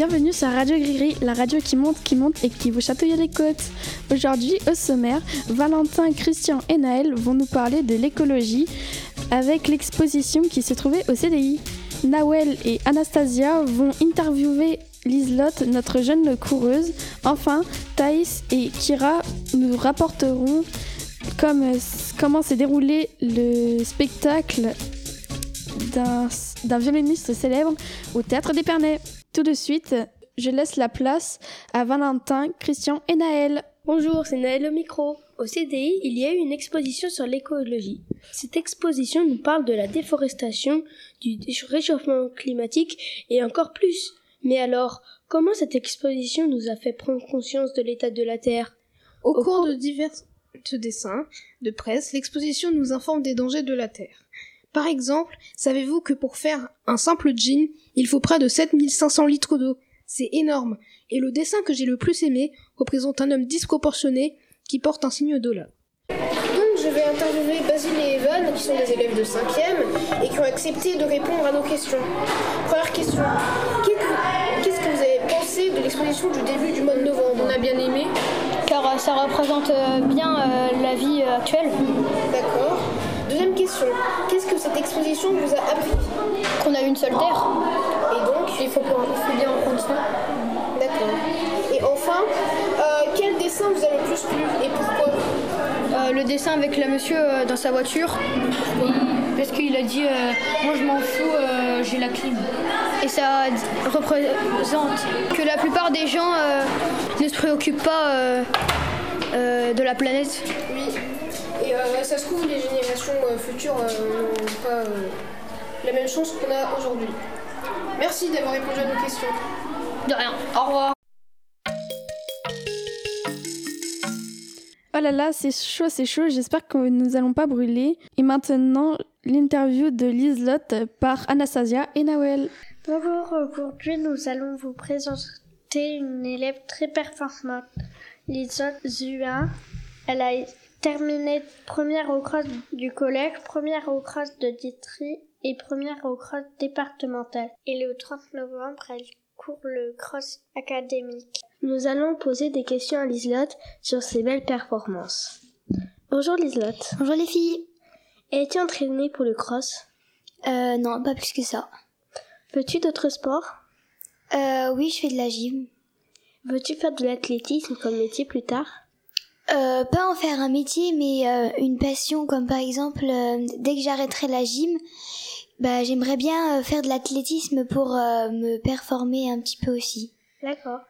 bienvenue sur Radio Grigri, la radio qui monte, qui monte et qui vous chatouille les côtes. Aujourd'hui, au sommaire, Valentin, Christian et Naël vont nous parler de l'écologie avec l'exposition qui se trouvait au CDI. Nawel et Anastasia vont interviewer Liselotte, notre jeune coureuse. Enfin, Thaïs et Kira nous rapporteront comment s'est déroulé le spectacle d'un violoniste célèbre au Théâtre d'Épernay. Tout de suite, je laisse la place à Valentin, Christian et Naël. Bonjour, c'est Naël au micro. Au CDI, il y a eu une exposition sur l'écologie. Cette exposition nous parle de la déforestation, du réchauffement climatique et encore plus. Mais alors, comment cette exposition nous a fait prendre conscience de l'état de la Terre? Au, cours de divers dessins de presse, l'exposition nous informe des dangers de la Terre. Par exemple, savez-vous que pour faire un simple jean, il faut près de 7500 litres d'eau? C'est énorme. Et le dessin que j'ai le plus aimé représente un homme disproportionné qui porte un signe dollar. Donc je vais interviewer Basile et Evan, qui sont des élèves de 5e et qui ont accepté de répondre à nos questions. Première question. Qu'est-ce que vous avez pensé de l'exposition du début du mois de novembre? On a bien aimé. Car euh, ça représente euh, bien euh, la vie actuelle. D'accord. Deuxième question. Qu'est-ce que cette exposition vous a appris Qu'on a une seule terre. Et donc Il faut, bien en soin. D'accord. Et enfin, euh, quel dessin vous a le plus plu et pourquoi euh, Le dessin avec le monsieur euh, dans sa voiture. Parce qu'il a dit Moi je m'en fous, j'ai la clim. Et ça représente que la plupart des gens ne se préoccupent pas de la planète. Euh, ça se trouve, les générations euh, futures euh, n'ont pas la même chance qu'on a aujourd'hui. Merci d'avoir répondu à nos questions. De rien. Au revoir. Oh là là, c'est chaud, c'est chaud. J'espère que nous allons pas brûler. Et maintenant, l'interview de Liselotte par Anastasia et Nawel. Bonjour, aujourd'hui nous allons vous présenter une élève très performante, Liselotte Zua. Elle a Terminée première au cross du collège, première au cross de Ditry et première au cross départemental. Et le 30 novembre, elle court le cross académique. Nous allons poser des questions à Liselotte sur ses belles performances. Bonjour Liselotte. Bonjour les filles. Es-tu entraînée pour le cross? Euh, non, pas plus que ça. Veux-tu d'autres sports? Euh, oui, je fais de la gym. Veux-tu faire de l'athlétisme comme métier plus tard? Euh, pas en faire un métier, mais euh, une passion, comme par exemple, euh, dès que j'arrêterai la gym, bah, j'aimerais bien faire de l'athlétisme pour me performer un petit peu aussi. D'accord.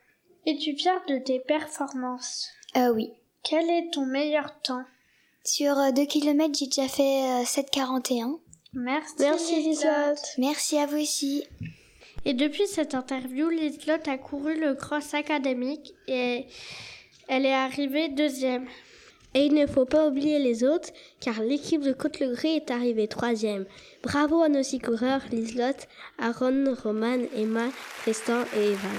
Et tu fier de tes performances Euh, oui. Quel est ton meilleur temps? Sur 2 km, j'ai déjà fait 7,41. Merci. Merci Liselotte. Merci à vous aussi. Et depuis cette interview, Liselotte a couru le cross académique et elle est arrivée deuxième. Et il ne faut pas oublier les autres, car l'équipe de Côte-le-Gré est arrivée troisième. Bravo à nos six coureurs, Liselotte, Aaron, Roman, Emma, Tristan et Evan.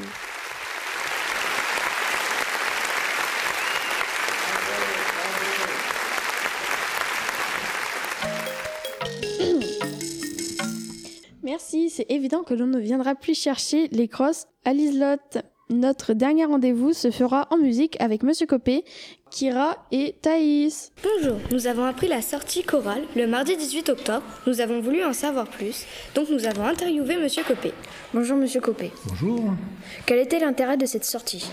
Merci, c'est évident que l'on ne viendra plus chercher les crosses à Liselotte. Notre dernier rendez-vous se fera en musique avec Monsieur Copé, Kira et Thaïs. Bonjour, nous avons appris la sortie chorale le mardi 18 octobre. Nous avons voulu en savoir plus, donc nous avons interviewé Monsieur Copé. Bonjour Monsieur Copé. Bonjour. Quel était l'intérêt de cette sortie?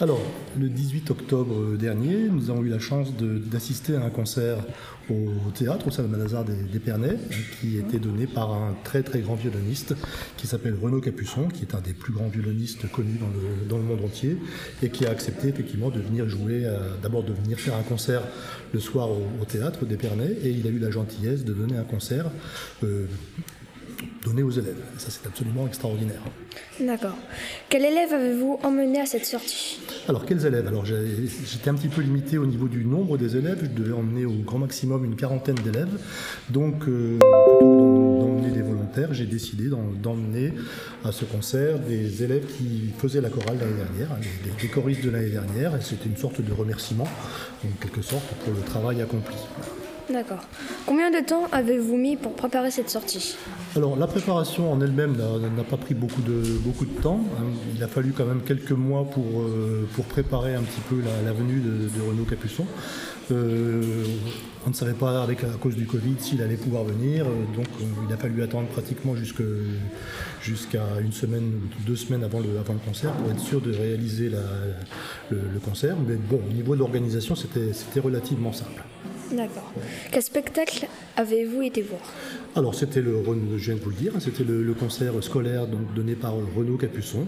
Alors, le 18 octobre dernier, nous avons eu la chance d'assister à un concert au théâtre, au Salon Malazar d'Épernay, qui était donné par un très très grand violoniste qui s'appelle Renaud Capuçon, qui est un des plus grands violonistes connus dans le, monde entier, et qui a accepté effectivement de venir jouer, euh, d'abord de venir faire un concert le soir au, théâtre d'Épernay, et il a eu la gentillesse de donner un concert euh, donné aux élèves. ça, c'est absolument extraordinaire. D'accord. Quel élève avez-vous emmené à cette sortie? Alors, quels élèves? Alors, j'étais un petit peu limité au niveau du nombre des élèves. Je devais emmener au grand maximum une quarantaine d'élèves. Donc, euh, plutôt d'emmener des volontaires, j'ai décidé d'emmener à ce concert des élèves qui faisaient la chorale l'année dernière, hein, des, choristes de l'année dernière. Et c'était une sorte de remerciement, en quelque sorte, pour le travail accompli. D'accord. Combien de temps avez-vous mis pour préparer cette sortie? Alors la préparation en elle-même n'a- pas pris beaucoup de, beaucoup de temps. hein. Il a fallu quand même quelques mois pour, euh, pour préparer un petit peu la, la venue de, de Renaud Capuçon. Euh, on ne savait pas à cause du Covid s'il allait pouvoir venir, euh, donc euh, il a fallu attendre pratiquement jusqu'à une semaine ou deux semaines avant le, concert pour être sûr de réaliser le, le concert. Mais bon, au niveau de l'organisation, c'était relativement simple. D'accord. Quel spectacle avez-vous été voir? Alors c'était le, je viens de vous le dire, hein, c'était le, le concert scolaire donc, donné par Renaud Capuçon,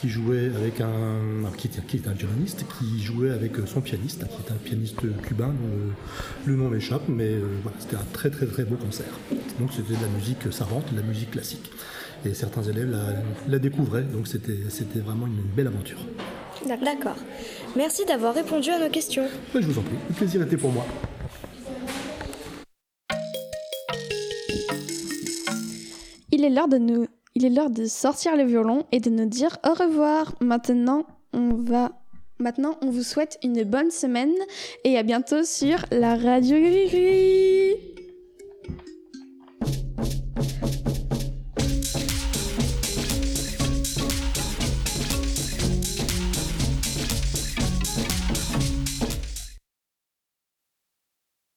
qui jouait avec un, qui, est, qui est un violoniste, qui jouait avec son pianiste, qui est un pianiste cubain dont le, le nom m'échappe, mais euh, voilà, c'était un très très très beau concert. Donc c'était de la musique savante, de la musique classique, et certains élèves la, la découvraient, donc c'était c'était vraiment une belle aventure. D'accord. Merci d'avoir répondu à nos questions. Je vous en prie, le plaisir était pour moi. Il est l'heure de sortir le violon et de nous dire au revoir. Maintenant, on va, maintenant, on vous souhaite une bonne semaine et à bientôt sur la radio.